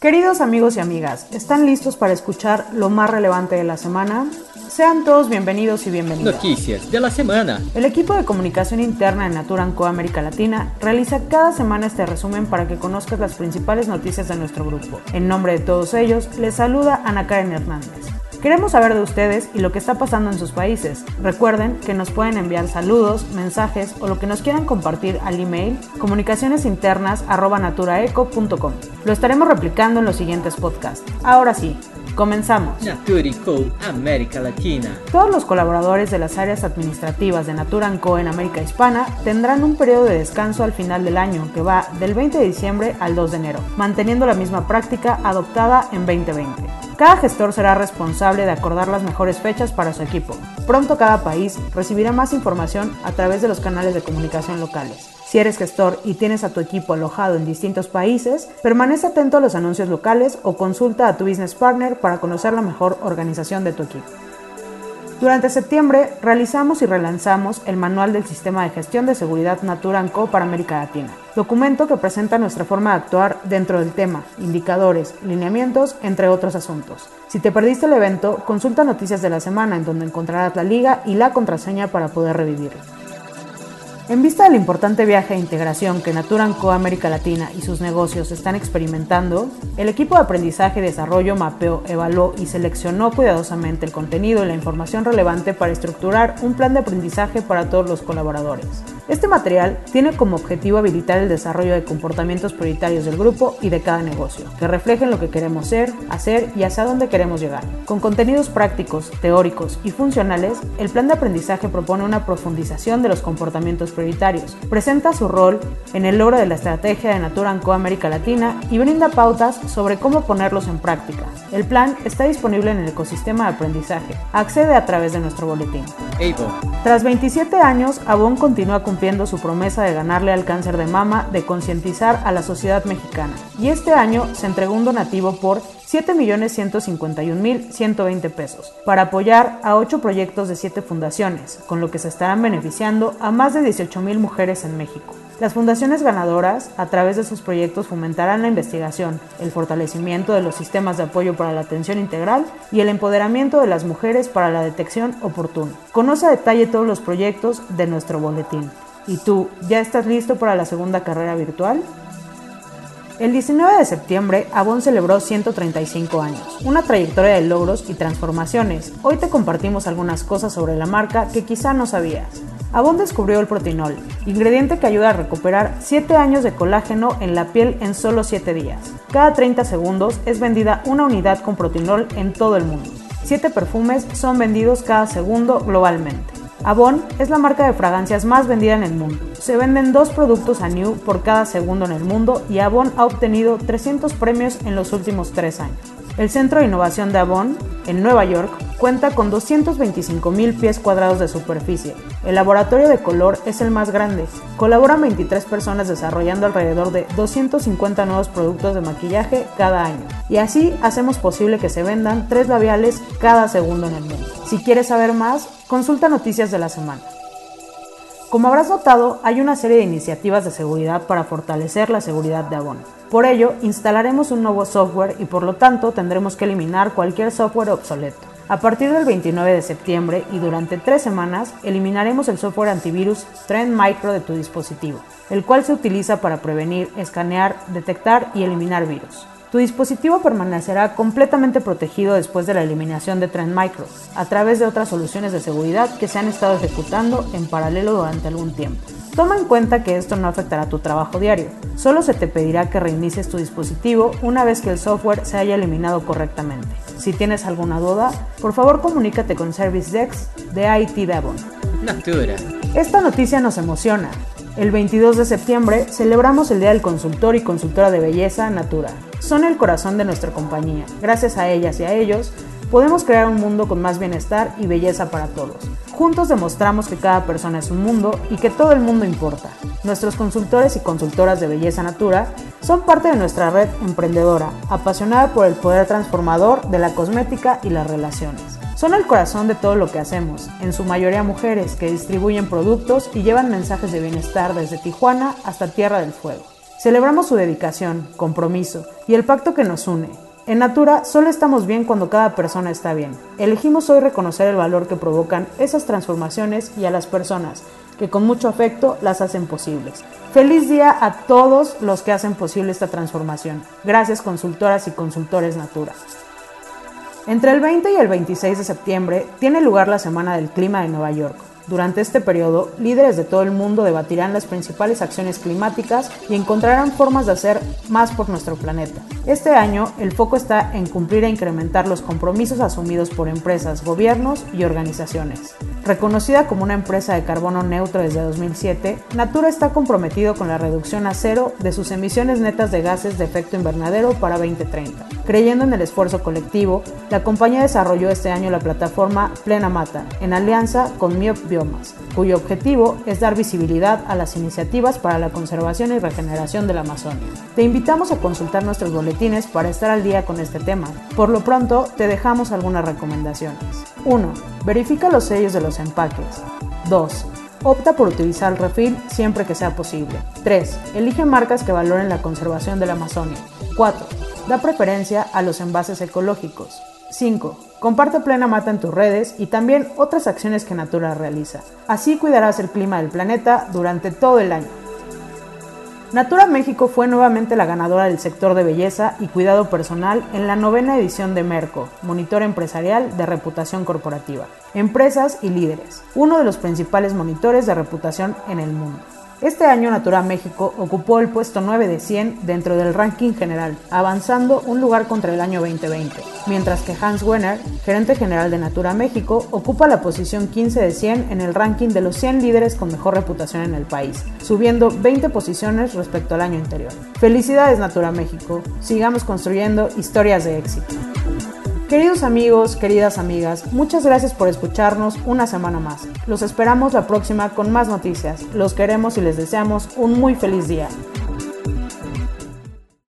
Queridos amigos y amigas, ¿están listos para escuchar lo más relevante de la semana? Sean todos bienvenidos y bienvenidas. Noticias de la semana. El equipo de comunicación interna de Naturanco América Latina realiza cada semana este resumen para que conozcas las principales noticias de nuestro grupo. En nombre de todos ellos, les saluda Ana Karen Hernández. Queremos saber de ustedes y lo que está pasando en sus países. Recuerden que nos pueden enviar saludos, mensajes o lo que nos quieran compartir al email comunicacionesinternas@naturaeco.com. Lo estaremos replicando en los siguientes podcasts. Ahora sí, comenzamos. Naturico América Latina. Todos los colaboradores de las áreas administrativas de Naturanco en América Hispana tendrán un periodo de descanso al final del año que va del 20 de diciembre al 2 de enero, manteniendo la misma práctica adoptada en 2020. Cada gestor será responsable de acordar las mejores fechas para su equipo. Pronto cada país recibirá más información a través de los canales de comunicación locales. Si eres gestor y tienes a tu equipo alojado en distintos países, permanece atento a los anuncios locales o consulta a tu business partner para conocer la mejor organización de tu equipo. Durante septiembre realizamos y relanzamos el Manual del Sistema de Gestión de Seguridad Naturanco para América Latina, documento que presenta nuestra forma de actuar dentro del tema, indicadores, lineamientos, entre otros asuntos. Si te perdiste el evento, consulta noticias de la semana en donde encontrarás la liga y la contraseña para poder revivirlo. En vista del importante viaje de integración que Naturanco América Latina y sus negocios están experimentando, el equipo de aprendizaje y desarrollo mapeó, evaluó y seleccionó cuidadosamente el contenido y la información relevante para estructurar un plan de aprendizaje para todos los colaboradores. Este material tiene como objetivo habilitar el desarrollo de comportamientos prioritarios del grupo y de cada negocio, que reflejen lo que queremos ser, hacer y hacia dónde queremos llegar. Con contenidos prácticos, teóricos y funcionales, el plan de aprendizaje propone una profundización de los comportamientos prioritarios, presenta su rol en el logro de la estrategia de Natura Co América Latina y brinda pautas sobre cómo ponerlos en práctica. El plan está disponible en el ecosistema de aprendizaje. Accede a través de nuestro boletín. Tras 27 años, Avon continúa cumpliendo su promesa de ganarle al cáncer de mama, de concientizar a la sociedad mexicana. Y este año se entregó un donativo por 7.151.120 pesos para apoyar a 8 proyectos de 7 fundaciones, con lo que se estarán beneficiando a más de 18.000 mujeres en México. Las fundaciones ganadoras, a través de sus proyectos, fomentarán la investigación, el fortalecimiento de los sistemas de apoyo para la atención integral y el empoderamiento de las mujeres para la detección oportuna. Conoce a detalle todos los proyectos de nuestro boletín. ¿Y tú, ya estás listo para la segunda carrera virtual? El 19 de septiembre, Avon celebró 135 años, una trayectoria de logros y transformaciones. Hoy te compartimos algunas cosas sobre la marca que quizá no sabías. Avon descubrió el protinol, ingrediente que ayuda a recuperar 7 años de colágeno en la piel en solo 7 días. Cada 30 segundos es vendida una unidad con protinol en todo el mundo. 7 perfumes son vendidos cada segundo globalmente. Avon es la marca de fragancias más vendida en el mundo. Se venden dos productos a New por cada segundo en el mundo y Avon ha obtenido 300 premios en los últimos 3 años. El Centro de Innovación de Avon, en Nueva York, cuenta con 225.000 pies cuadrados de superficie. El laboratorio de color es el más grande. Colaboran 23 personas desarrollando alrededor de 250 nuevos productos de maquillaje cada año. Y así hacemos posible que se vendan 3 labiales cada segundo en el mundo. Si quieres saber más, consulta noticias de la semana. Como habrás notado, hay una serie de iniciativas de seguridad para fortalecer la seguridad de Avon. Por ello, instalaremos un nuevo software y por lo tanto tendremos que eliminar cualquier software obsoleto. A partir del 29 de septiembre y durante tres semanas, eliminaremos el software antivirus Trend Micro de tu dispositivo, el cual se utiliza para prevenir, escanear, detectar y eliminar virus. Tu dispositivo permanecerá completamente protegido después de la eliminación de Trend Micro, a través de otras soluciones de seguridad que se han estado ejecutando en paralelo durante algún tiempo. Toma en cuenta que esto no afectará tu trabajo diario, solo se te pedirá que reinicies tu dispositivo una vez que el software se haya eliminado correctamente. Si tienes alguna duda, por favor comunícate con Service Dex de IT Devon. Natura. Esta noticia nos emociona. El 22 de septiembre celebramos el Día del Consultor y Consultora de Belleza Natura. Son el corazón de nuestra compañía. Gracias a ellas y a ellos, podemos crear un mundo con más bienestar y belleza para todos. Juntos demostramos que cada persona es un mundo y que todo el mundo importa. Nuestros consultores y consultoras de Belleza Natura son parte de nuestra red emprendedora, apasionada por el poder transformador de la cosmética y las relaciones. Son el corazón de todo lo que hacemos, en su mayoría mujeres que distribuyen productos y llevan mensajes de bienestar desde Tijuana hasta Tierra del Fuego. Celebramos su dedicación, compromiso y el pacto que nos une. En Natura solo estamos bien cuando cada persona está bien. Elegimos hoy reconocer el valor que provocan esas transformaciones y a las personas que con mucho afecto las hacen posibles. Feliz día a todos los que hacen posible esta transformación. Gracias consultoras y consultores Natura. Entre el 20 y el 26 de septiembre tiene lugar la Semana del Clima de Nueva York. Durante este periodo, líderes de todo el mundo debatirán las principales acciones climáticas y encontrarán formas de hacer más por nuestro planeta. Este año, el foco está en cumplir e incrementar los compromisos asumidos por empresas, gobiernos y organizaciones. Reconocida como una empresa de carbono neutro desde 2007, Natura está comprometido con la reducción a cero de sus emisiones netas de gases de efecto invernadero para 2030. Creyendo en el esfuerzo colectivo, la compañía desarrolló este año la plataforma Plena Mata, en alianza con Miop Cuyo objetivo es dar visibilidad a las iniciativas para la conservación y regeneración de la Amazonia. Te invitamos a consultar nuestros boletines para estar al día con este tema. Por lo pronto, te dejamos algunas recomendaciones. 1. Verifica los sellos de los empaques. 2. Opta por utilizar el refil siempre que sea posible. 3. Elige marcas que valoren la conservación de la Amazonia. 4. Da preferencia a los envases ecológicos. 5. Comparte Plena Mata en tus redes y también otras acciones que Natura realiza. Así cuidarás el clima del planeta durante todo el año. Natura México fue nuevamente la ganadora del sector de belleza y cuidado personal en la novena edición de Merco, Monitor Empresarial de Reputación Corporativa, Empresas y Líderes, uno de los principales monitores de reputación en el mundo. Este año Natura México ocupó el puesto 9 de 100 dentro del ranking general, avanzando un lugar contra el año 2020, mientras que Hans Wenner, gerente general de Natura México, ocupa la posición 15 de 100 en el ranking de los 100 líderes con mejor reputación en el país, subiendo 20 posiciones respecto al año anterior. Felicidades Natura México, sigamos construyendo historias de éxito. Queridos amigos, queridas amigas, muchas gracias por escucharnos una semana más. Los esperamos la próxima con más noticias. Los queremos y les deseamos un muy feliz día.